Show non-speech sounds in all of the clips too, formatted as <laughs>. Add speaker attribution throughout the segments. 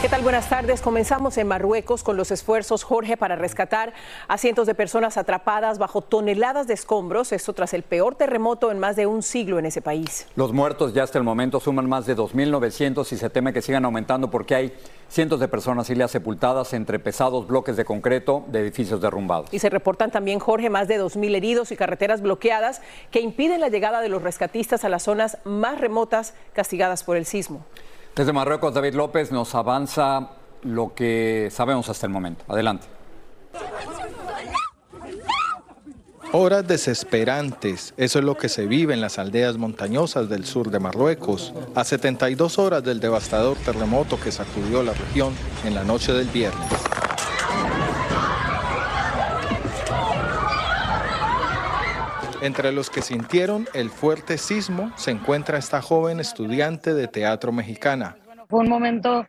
Speaker 1: ¿Qué tal? Buenas tardes. Comenzamos en Marruecos con los esfuerzos, Jorge, para rescatar a cientos de personas atrapadas bajo toneladas de escombros, esto tras el peor terremoto en más de un siglo en ese país.
Speaker 2: Los muertos ya hasta el momento suman más de 2.900 y se teme que sigan aumentando porque hay cientos de personas islas sepultadas entre pesados bloques de concreto de edificios derrumbados.
Speaker 1: Y se reportan también, Jorge, más de 2.000 heridos y carreteras bloqueadas que impiden la llegada de los rescatistas a las zonas más remotas castigadas por el sismo.
Speaker 2: Desde Marruecos, David López nos avanza lo que sabemos hasta el momento. Adelante.
Speaker 3: Horas desesperantes, eso es lo que se vive en las aldeas montañosas del sur de Marruecos, a 72 horas del devastador terremoto que sacudió la región en la noche del viernes. Entre los que sintieron el fuerte sismo se encuentra esta joven estudiante de teatro mexicana.
Speaker 4: Fue un momento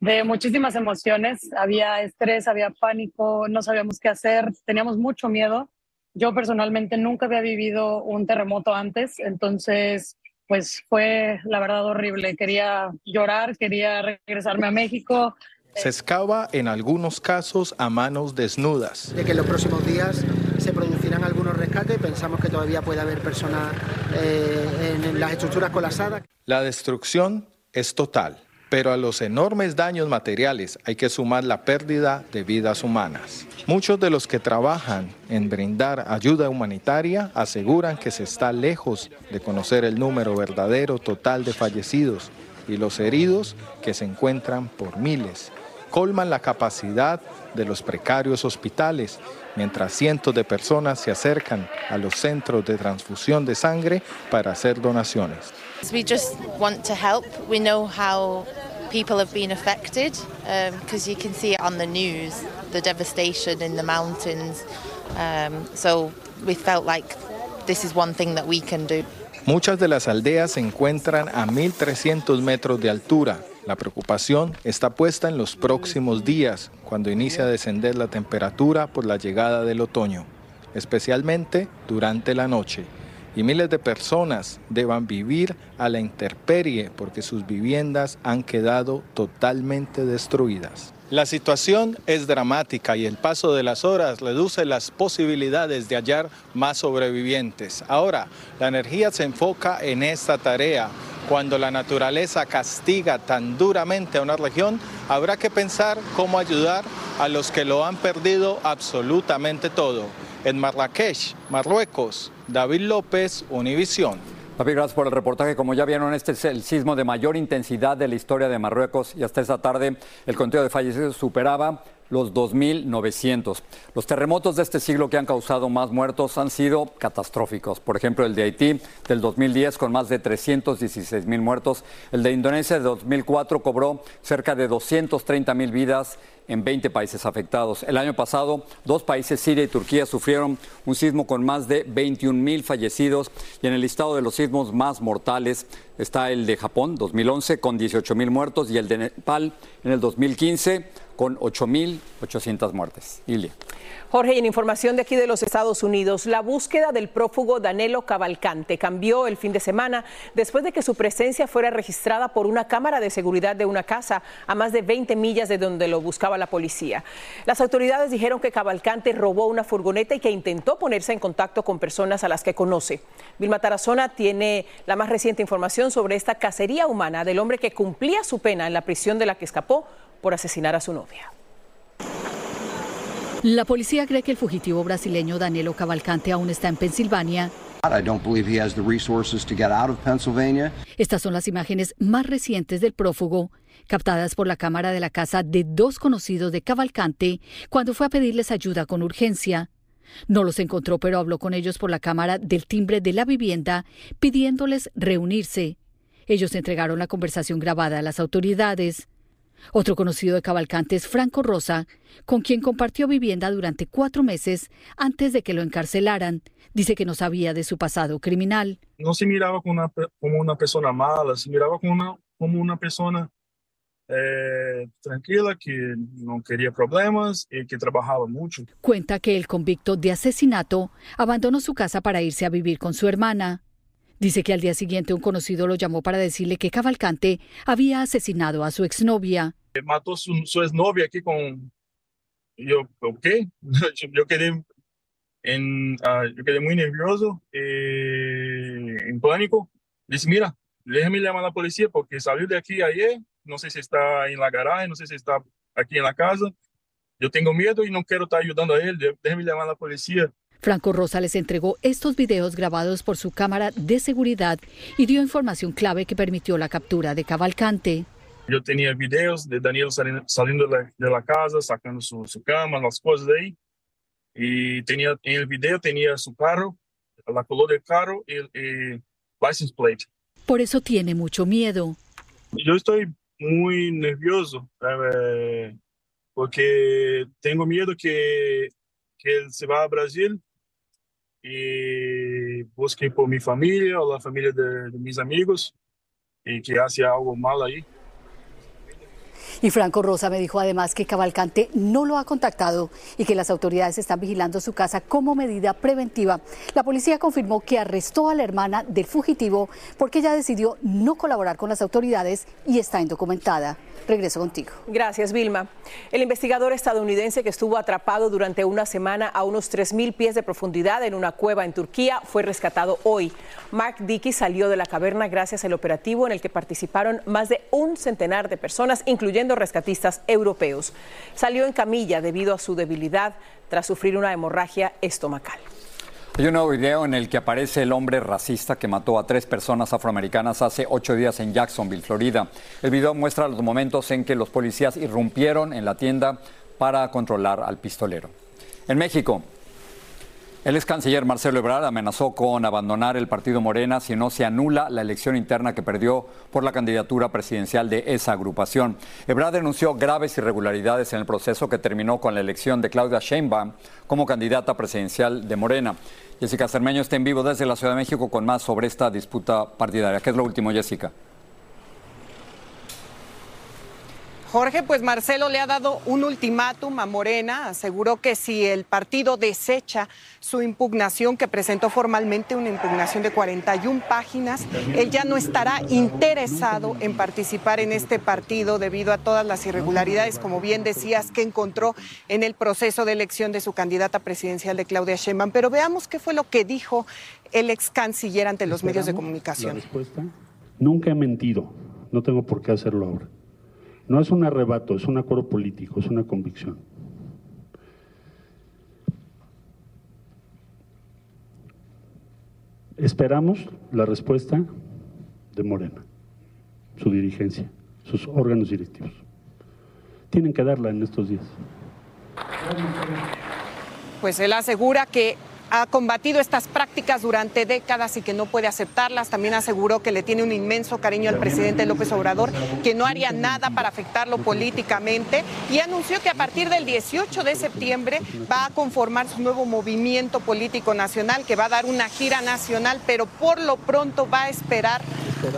Speaker 4: de muchísimas emociones, había estrés, había pánico, no sabíamos qué hacer, teníamos mucho miedo. Yo personalmente nunca había vivido un terremoto antes, entonces pues fue la verdad horrible. Quería llorar, quería regresarme a México.
Speaker 3: Se excava en algunos casos a manos desnudas.
Speaker 5: De que en los próximos días se producirán pensamos que todavía puede haber personas eh, en las estructuras colapsadas.
Speaker 3: La destrucción es total, pero a los enormes daños materiales hay que sumar la pérdida de vidas humanas. Muchos de los que trabajan en brindar ayuda humanitaria aseguran que se está lejos de conocer el número verdadero total de fallecidos y los heridos que se encuentran por miles. Colman la capacidad de los precarios hospitales, mientras cientos de personas se acercan a los centros de transfusión de sangre para hacer donaciones.
Speaker 6: We just want to help. We know how people have been affected because um, you can see it on the news, the devastation in the mountains. Um, so we felt like this is one thing that we can do.
Speaker 3: Muchas de las aldeas se encuentran a 1.300 metros de altura. La preocupación está puesta en los próximos días, cuando inicia a descender la temperatura por la llegada del otoño, especialmente durante la noche. Y miles de personas deban vivir a la intemperie porque sus viviendas han quedado totalmente destruidas. La situación es dramática y el paso de las horas reduce las posibilidades de hallar más sobrevivientes. Ahora, la energía se enfoca en esta tarea. Cuando la naturaleza castiga tan duramente a una región, habrá que pensar cómo ayudar a los que lo han perdido absolutamente todo. En Marrakech, Marruecos, David López, Univisión.
Speaker 2: David, gracias por el reportaje. Como ya vieron, este es el sismo de mayor intensidad de la historia de Marruecos y hasta esta tarde el conteo de fallecidos superaba los 2.900. Los terremotos de este siglo que han causado más muertos han sido catastróficos. Por ejemplo, el de Haití del 2010 con más de 316 mil muertos. El de Indonesia de 2004 cobró cerca de 230 mil vidas en 20 países afectados. El año pasado, dos países, Siria y Turquía, sufrieron un sismo con más de 21 mil fallecidos y en el listado de los sismos más mortales está el de Japón, 2011, con 18 mil muertos y el de Nepal en el 2015 con 8.800 muertes. Ilia.
Speaker 1: Jorge, en información de aquí de los Estados Unidos, la búsqueda del prófugo Danilo Cavalcante cambió el fin de semana después de que su presencia fuera registrada por una cámara de seguridad de una casa a más de 20 millas de donde lo buscaba la policía. Las autoridades dijeron que Cavalcante robó una furgoneta y que intentó ponerse en contacto con personas a las que conoce. Vilma Tarazona tiene la más reciente información sobre esta cacería humana del hombre que cumplía su pena en la prisión de la que escapó por asesinar a su novia.
Speaker 7: La policía cree que el fugitivo brasileño Danilo Cavalcante aún está en Pensilvania. Estas son las imágenes más recientes del prófugo, captadas por la cámara de la casa de dos conocidos de Cavalcante cuando fue a pedirles ayuda con urgencia. No los encontró, pero habló con ellos por la cámara del timbre de la vivienda, pidiéndoles reunirse. Ellos entregaron la conversación grabada a las autoridades. Otro conocido de Cavalcante es Franco Rosa, con quien compartió vivienda durante cuatro meses antes de que lo encarcelaran. Dice que no sabía de su pasado criminal.
Speaker 8: No se miraba como una, persona mala, se miraba como una, como una persona eh, tranquila, que no quería problemas y que trabajaba mucho.
Speaker 7: Cuenta que el convicto de asesinato abandonó su casa para irse a vivir con su hermana. Dice que al día siguiente un conocido lo llamó para decirle que Cavalcante había asesinado a su exnovia.
Speaker 8: Mató su, su exnovia aquí con... Yo, ok, <laughs> yo quedé, en, uh, yo quedé muy nervioso, eh, en pánico. Dice, mira, déjame llamar a la policía porque salió de aquí ayer, no sé si está en la garaje, no sé si está aquí en la casa. Yo tengo miedo y no quiero estar ayudando a él, déjame llamar a la policía.
Speaker 7: Franco Rosa les entregó estos videos grabados por su cámara de seguridad y dio información clave que permitió la captura de Cavalcante.
Speaker 8: Yo tenía videos de Daniel saliendo de la, casa, sacando su, cama, las cosas de ahí. Y tenía, en el video tenía su carro, la color del carro y el license plate.
Speaker 7: Por eso tiene mucho miedo.
Speaker 8: Yo estoy muy nervioso porque tengo miedo que, que él se va a Brasil y busque por mi familia o la familia de, de amigos y que hace algo mal ahí.
Speaker 7: Y Franco Rosa me dijo además que Cavalcante no lo ha contactado y que las autoridades están vigilando su casa como medida preventiva. La policía confirmó que arrestó a la hermana del fugitivo porque ella decidió no colaborar con las autoridades y está indocumentada. Regreso contigo.
Speaker 1: Gracias, Vilma. El investigador estadounidense que estuvo atrapado durante una semana a unos 3.000 pies de profundidad en una cueva en Turquía fue rescatado hoy. Mark Dickey salió de la caverna gracias al operativo en el que participaron más de un centenar de personas, incluyendo rescatistas europeos. Salió en camilla debido a su debilidad tras sufrir una hemorragia estomacal.
Speaker 2: Hay un nuevo video en el que aparece el hombre racista que mató a tres personas afroamericanas hace ocho días en Jacksonville, Florida. El video muestra los momentos en que los policías irrumpieron en la tienda para controlar al pistolero. En México, el ex canciller Marcelo Ebrard amenazó con abandonar el partido Morena si no se anula la elección interna que perdió por la candidatura presidencial de esa agrupación. Ebrard denunció graves irregularidades en el proceso que terminó con la elección de Claudia Sheinbaum como candidata presidencial de Morena. Jessica Cermeño está en vivo desde la Ciudad de México con más sobre esta disputa partidaria. ¿Qué es lo último, Jessica?
Speaker 9: Jorge, pues Marcelo le ha dado un ultimátum a Morena, aseguró que si el partido desecha su impugnación, que presentó formalmente una impugnación de 41 páginas, él ya no estará interesado en participar en este partido debido a todas las irregularidades, como bien decías, que encontró en el proceso de elección de su candidata presidencial de Claudia Sheinbaum. Pero veamos qué fue lo que dijo el ex canciller ante los medios de comunicación.
Speaker 10: Nunca he mentido, no tengo por qué hacerlo ahora. No es un arrebato, es un acuerdo político, es una convicción. Esperamos la respuesta de Morena, su dirigencia, sus órganos directivos. Tienen que darla en estos días.
Speaker 9: Pues él asegura que ha combatido estas prácticas durante décadas y que no puede aceptarlas. También aseguró que le tiene un inmenso cariño al presidente López Obrador, que no haría nada para afectarlo políticamente y anunció que a partir del 18 de septiembre va a conformar su nuevo movimiento político nacional, que va a dar una gira nacional, pero por lo pronto va a esperar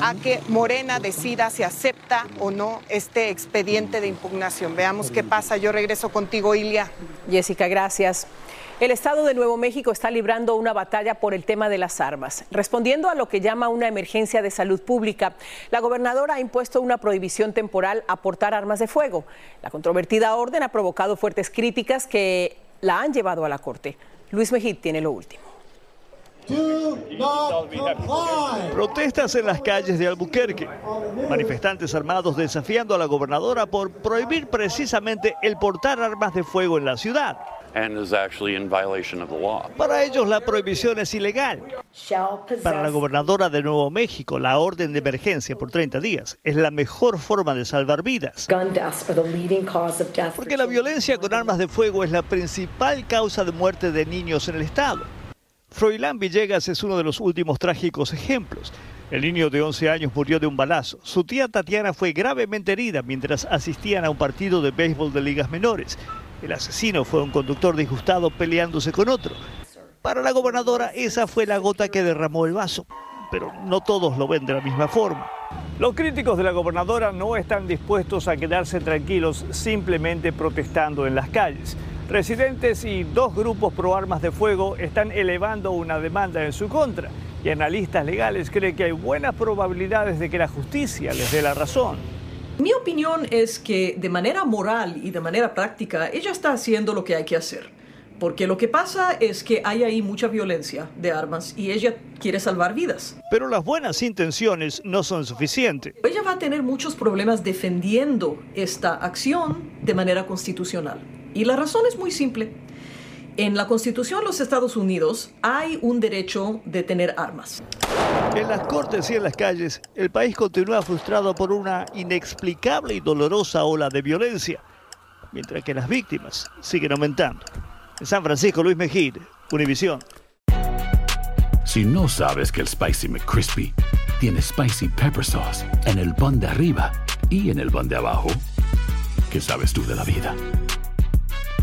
Speaker 9: a que Morena decida si acepta o no este expediente de impugnación. Veamos qué pasa. Yo regreso contigo, Ilia.
Speaker 1: Jessica, gracias. El Estado de Nuevo México está librando una batalla por el tema de las armas. Respondiendo a lo que llama una emergencia de salud pública, la gobernadora ha impuesto una prohibición temporal a portar armas de fuego. La controvertida orden ha provocado fuertes críticas que la han llevado a la Corte. Luis Mejid tiene lo último.
Speaker 11: Protestas en las calles de Albuquerque. Manifestantes armados desafiando a la gobernadora por prohibir precisamente el portar armas de fuego en la ciudad. Para ellos la prohibición es ilegal. Para la gobernadora de Nuevo México, la orden de emergencia por 30 días es la mejor forma de salvar vidas. Porque la violencia con armas de fuego es la principal causa de muerte de niños en el estado. Froilán Villegas es uno de los últimos trágicos ejemplos. El niño de 11 años murió de un balazo. Su tía Tatiana fue gravemente herida mientras asistían a un partido de béisbol de ligas menores. El asesino fue un conductor disgustado peleándose con otro. Para la gobernadora esa fue la gota que derramó el vaso, pero no todos lo ven de la misma forma. Los críticos de la gobernadora no están dispuestos a quedarse tranquilos simplemente protestando en las calles. Residentes y dos grupos pro armas de fuego están elevando una demanda en su contra y analistas legales creen que hay buenas probabilidades de que la justicia les dé la razón.
Speaker 12: Mi opinión es que de manera moral y de manera práctica ella está haciendo lo que hay que hacer. Porque lo que pasa es que hay ahí mucha violencia de armas y ella quiere salvar vidas.
Speaker 11: Pero las buenas intenciones no son suficientes.
Speaker 12: Ella va a tener muchos problemas defendiendo esta acción de manera constitucional. Y la razón es muy simple. En la Constitución de los Estados Unidos hay un derecho de tener armas.
Speaker 11: En las cortes y en las calles, el país continúa frustrado por una inexplicable y dolorosa ola de violencia, mientras que las víctimas siguen aumentando. En San Francisco, Luis Mejid, Univisión.
Speaker 13: Si no sabes que el Spicy McCrispy tiene Spicy Pepper Sauce en el pan de arriba y en el pan de abajo, ¿qué sabes tú de la vida?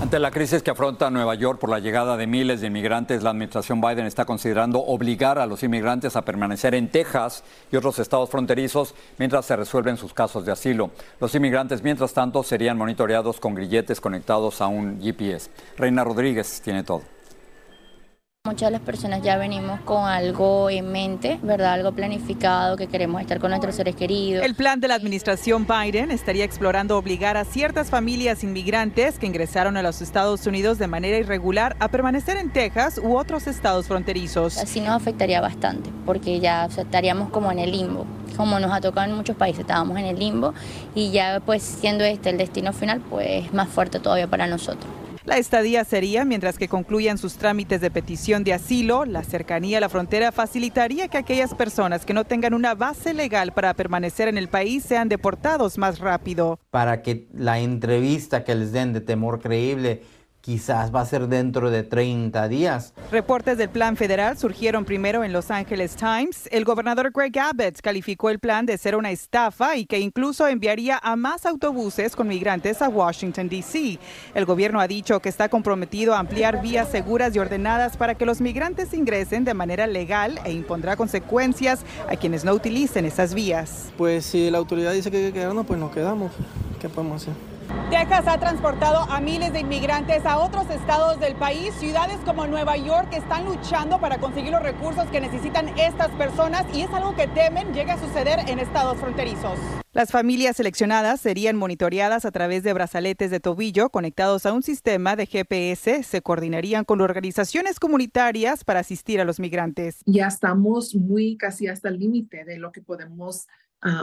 Speaker 2: Ante la crisis que afronta Nueva York por la llegada de miles de inmigrantes, la administración Biden está considerando obligar a los inmigrantes a permanecer en Texas y otros estados fronterizos mientras se resuelven sus casos de asilo. Los inmigrantes, mientras tanto, serían monitoreados con grilletes conectados a un GPS. Reina Rodríguez tiene todo.
Speaker 14: Muchas de las personas ya venimos con algo en mente, ¿verdad? Algo planificado, que queremos estar con nuestros seres queridos.
Speaker 15: El plan de la administración Biden estaría explorando obligar a ciertas familias inmigrantes que ingresaron a los Estados Unidos de manera irregular a permanecer en Texas u otros estados fronterizos.
Speaker 14: Así nos afectaría bastante, porque ya estaríamos como en el limbo. Como nos ha tocado en muchos países, estábamos en el limbo y ya pues siendo este el destino final, pues más fuerte todavía para nosotros.
Speaker 15: La estadía sería mientras que concluyan sus trámites de petición de asilo. La cercanía a la frontera facilitaría que aquellas personas que no tengan una base legal para permanecer en el país sean deportados más rápido.
Speaker 16: Para que la entrevista que les den de temor creíble quizás va a ser dentro de 30 días.
Speaker 15: Reportes del plan federal surgieron primero en Los Angeles Times. El gobernador Greg Abbott calificó el plan de ser una estafa y que incluso enviaría a más autobuses con migrantes a Washington, D.C. El gobierno ha dicho que está comprometido a ampliar vías seguras y ordenadas para que los migrantes ingresen de manera legal e impondrá consecuencias a quienes no utilicen esas vías.
Speaker 17: Pues si la autoridad dice que hay que quedarnos, pues nos quedamos. ¿Qué podemos hacer?
Speaker 18: Texas ha transportado a miles de inmigrantes a otros estados del país. Ciudades como Nueva York están luchando para conseguir los recursos que necesitan estas personas y es algo que temen llegue a suceder en estados fronterizos.
Speaker 15: Las familias seleccionadas serían monitoreadas a través de brazaletes de tobillo conectados a un sistema de GPS. Se coordinarían con organizaciones comunitarias para asistir a los migrantes.
Speaker 19: Ya estamos muy casi hasta el límite de lo que podemos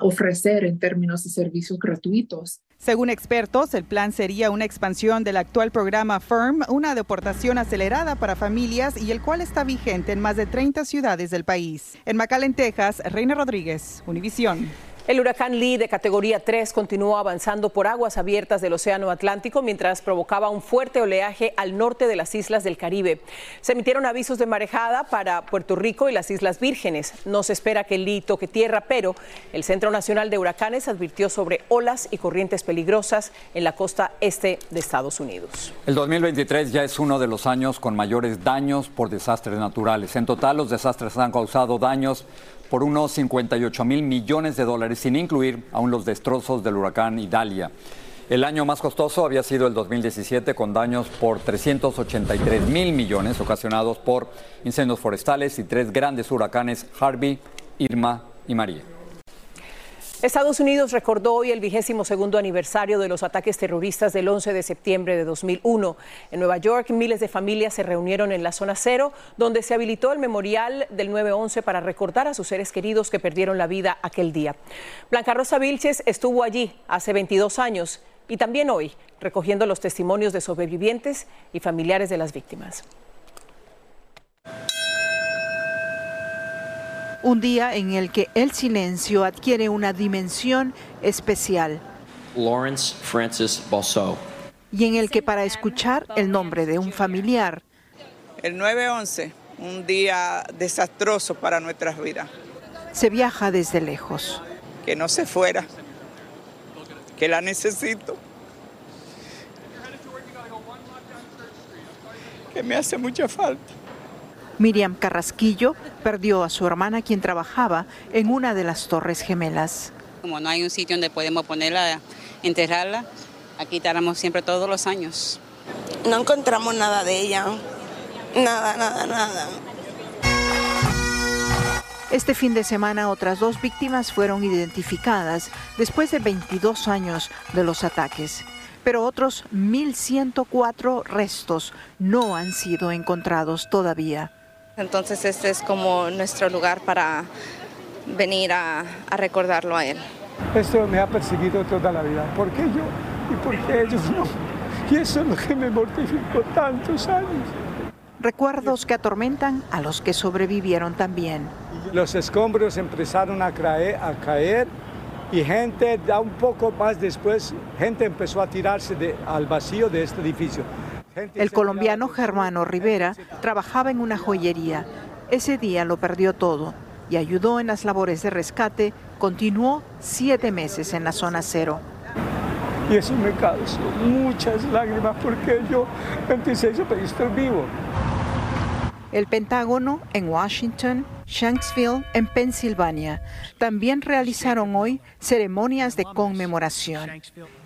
Speaker 19: ofrecer en términos de servicios gratuitos.
Speaker 15: Según expertos, el plan sería una expansión del actual programa FIRM, una deportación acelerada para familias y el cual está vigente en más de 30 ciudades del país. En McAllen, Texas, Reina Rodríguez, Univisión.
Speaker 1: El huracán Lee de categoría 3 continuó avanzando por aguas abiertas del Océano Atlántico mientras provocaba un fuerte oleaje al norte de las islas del Caribe. Se emitieron avisos de marejada para Puerto Rico y las Islas Vírgenes. No se espera que Lee toque tierra, pero el Centro Nacional de Huracanes advirtió sobre olas y corrientes peligrosas en la costa este de Estados Unidos.
Speaker 2: El 2023 ya es uno de los años con mayores daños por desastres naturales. En total, los desastres han causado daños por unos 58 mil millones de dólares, sin incluir aún los destrozos del huracán Idalia. El año más costoso había sido el 2017 con daños por 383 mil millones ocasionados por incendios forestales y tres grandes huracanes Harvey, Irma y María.
Speaker 1: Estados Unidos recordó hoy el vigésimo segundo aniversario de los ataques terroristas del 11 de septiembre de 2001. En Nueva York, miles de familias se reunieron en la zona cero, donde se habilitó el memorial del 9-11 para recordar a sus seres queridos que perdieron la vida aquel día. Blanca Rosa Vilches estuvo allí hace 22 años y también hoy, recogiendo los testimonios de sobrevivientes y familiares de las víctimas.
Speaker 20: Un día en el que el silencio adquiere una dimensión especial.
Speaker 21: Lawrence Francis Bosso.
Speaker 20: Y en el que para escuchar el nombre de un familiar.
Speaker 22: El 9-11, un día desastroso para nuestras vidas.
Speaker 20: Se viaja desde lejos.
Speaker 22: Que no se fuera, que la necesito. Que me hace mucha falta.
Speaker 20: Miriam Carrasquillo perdió a su hermana quien trabajaba en una de las torres gemelas.
Speaker 23: Como no hay un sitio donde podemos ponerla, enterrarla, aquí estaremos siempre todos los años.
Speaker 24: No encontramos nada de ella. Nada, nada, nada.
Speaker 20: Este fin de semana otras dos víctimas fueron identificadas después de 22 años de los ataques pero otros 1.104 restos no han sido encontrados todavía.
Speaker 25: Entonces este es como nuestro lugar para venir a, recordarlo a él.
Speaker 26: Esto me ha perseguido toda la vida. ¿Por qué yo y por qué ellos no? Y eso es lo que me mortificó tantos años.
Speaker 20: Recuerdos que atormentan a los que sobrevivieron también.
Speaker 26: Los escombros empezaron a caer, a caer y gente, ya un poco más después, gente empezó a tirarse al vacío de este edificio.
Speaker 20: El colombiano Germano Rivera trabajaba en una joyería. Ese día lo perdió todo y ayudó en las labores de rescate. Continuó siete meses en la zona cero.
Speaker 26: Y eso me causó muchas lágrimas porque yo 26 años estoy vivo.
Speaker 20: El Pentágono en Washington, Shanksville en Pensilvania también realizaron hoy ceremonias de conmemoración.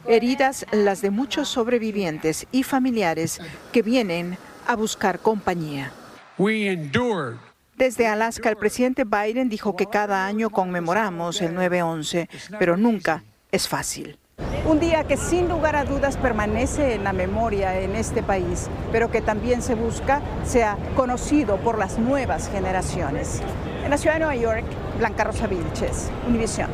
Speaker 20: Heridas las de muchos sobrevivientes y familiares que vienen a buscar compañía. Desde Alaska, el presidente Biden dijo que cada año conmemoramos el 9-11, pero nunca es fácil.
Speaker 18: Un día que sin lugar a dudas permanece en la memoria en este país, pero que también se busca sea conocido por las nuevas generaciones. En la ciudad de Nueva York, Blanca Rosa Vilches, Univisión.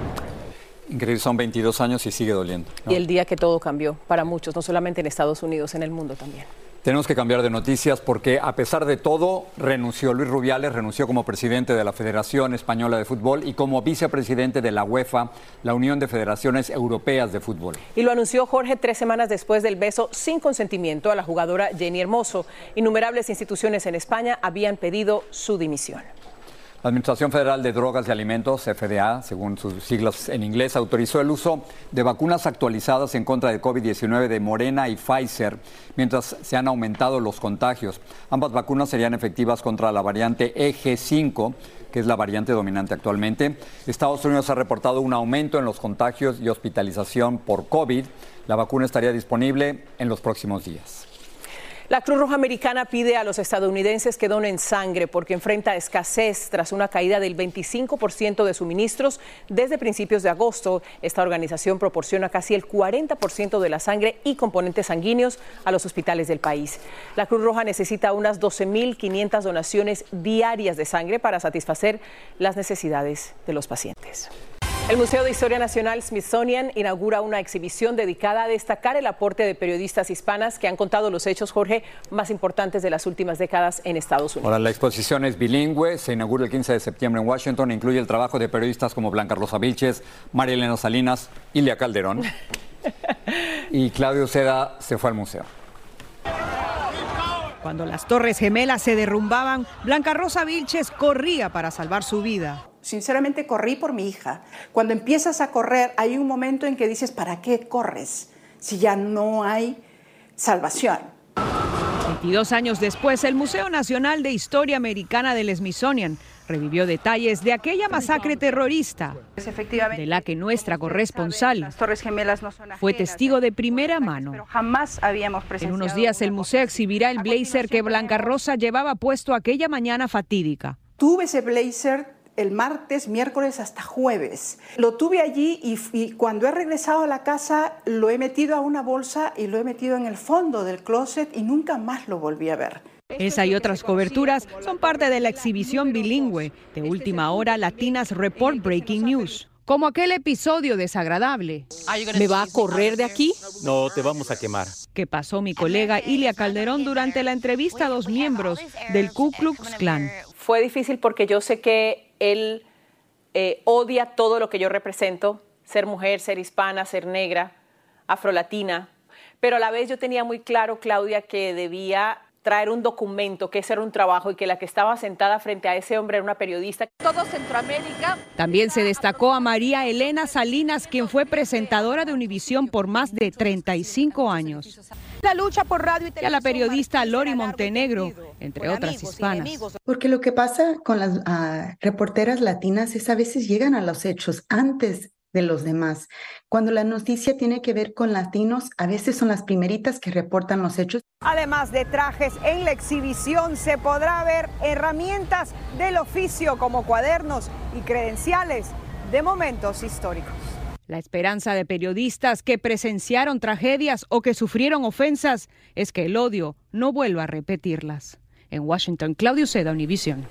Speaker 2: Increíble, son 22 años y sigue doliendo.
Speaker 1: Y el día que todo cambió para muchos, no solamente en Estados Unidos, en el mundo también.
Speaker 2: Tenemos que cambiar de noticias porque a pesar de todo renunció Luis Rubiales, renunció como presidente de la Federación Española de Fútbol y como vicepresidente de la UEFA, la Unión de Federaciones Europeas de Fútbol.
Speaker 1: Y lo anunció Jorge tres semanas después del beso sin consentimiento a la jugadora Jenny Hermoso. Innumerables instituciones en España habían pedido su dimisión.
Speaker 2: La Administración Federal de Drogas y Alimentos, FDA, según sus siglas en inglés, autorizó el uso de vacunas actualizadas en contra del COVID-19 de Morena y Pfizer, mientras se han aumentado los contagios. Ambas vacunas serían efectivas contra la variante EG5, que es la variante dominante actualmente. Estados Unidos ha reportado un aumento en los contagios y hospitalización por COVID. La vacuna estaría disponible en los próximos días.
Speaker 1: La Cruz Roja Americana pide a los estadounidenses que donen sangre porque enfrenta escasez tras una caída del 25% de suministros desde principios de agosto. Esta organización proporciona casi el 40% de la sangre y componentes sanguíneos a los hospitales del país. La Cruz Roja necesita unas 12.500 donaciones diarias de sangre para satisfacer las necesidades de los pacientes. El Museo de Historia Nacional Smithsonian inaugura una exhibición dedicada a destacar el aporte de periodistas hispanas que han contado los hechos, Jorge, más importantes de las últimas décadas en Estados Unidos.
Speaker 2: Ahora, la exposición es bilingüe, se inaugura el 15 de septiembre en Washington, incluye el trabajo de periodistas como Blanca Rosa Vilches, María Elena Salinas, Ilia Calderón. <laughs> y Claudio Seda se fue al museo.
Speaker 27: Cuando las Torres Gemelas se derrumbaban, Blanca Rosa Vilches corría para salvar su vida.
Speaker 28: Sinceramente corrí por mi hija. Cuando empiezas a correr, hay un momento en que dices, ¿para qué corres si ya no hay salvación?
Speaker 27: 22 años después, el Museo Nacional de Historia Americana del Smithsonian revivió detalles de aquella masacre terrorista, de la que nuestra corresponsal fue testigo de primera mano.
Speaker 28: jamás habíamos
Speaker 27: En unos días el museo exhibirá el blazer que Blanca Rosa llevaba puesto aquella mañana fatídica.
Speaker 28: Tuve ese blazer el martes, miércoles hasta jueves. Lo tuve allí y, y, cuando he regresado a la casa lo he metido a una bolsa y lo he metido en el fondo del closet y nunca más lo volví a ver.
Speaker 27: Esa y otras coberturas son parte de la exhibición bilingüe de última hora Latinas Report Breaking News. Como aquel episodio desagradable.
Speaker 1: ¿Me va a correr de aquí?
Speaker 29: No, te vamos a quemar.
Speaker 27: Que pasó mi colega Ilia Calderón durante la entrevista a dos miembros del Ku Klux Klan.
Speaker 1: Fue difícil porque yo sé que él eh, odia todo lo que yo represento, ser mujer, ser hispana, ser negra, afrolatina, pero a la vez yo tenía muy claro, Claudia, que debía traer un documento, que ese era un trabajo y que la que estaba sentada frente a ese hombre era una periodista.
Speaker 28: Todo Centroamérica.
Speaker 27: También se destacó a María Elena Salinas, quien fue presentadora de Univisión por más de 35 años.
Speaker 28: La lucha por radio y,
Speaker 27: y a la periodista Lori Montenegro, entre otras hispanas.
Speaker 30: Porque lo que pasa con las uh, reporteras latinas es a veces llegan a los hechos antes de los demás. Cuando la noticia tiene que ver con latinos, a veces son las primeritas que reportan los hechos.
Speaker 28: Además de trajes, en la exhibición se podrá ver herramientas del oficio como cuadernos y credenciales de momentos históricos.
Speaker 27: La esperanza de periodistas que presenciaron tragedias o que sufrieron ofensas es que el odio no vuelva a repetirlas. En Washington, Claudio Seda, Univision.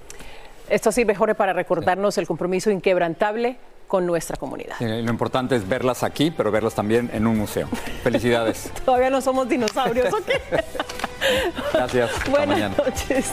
Speaker 1: Esto sí mejore para recordarnos el compromiso inquebrantable con nuestra comunidad.
Speaker 2: Sí, lo importante es verlas aquí, pero verlas también en un museo. Felicidades. <laughs>
Speaker 1: Todavía no somos dinosaurios, ¿ok?
Speaker 2: Gracias.
Speaker 1: Buenas noches.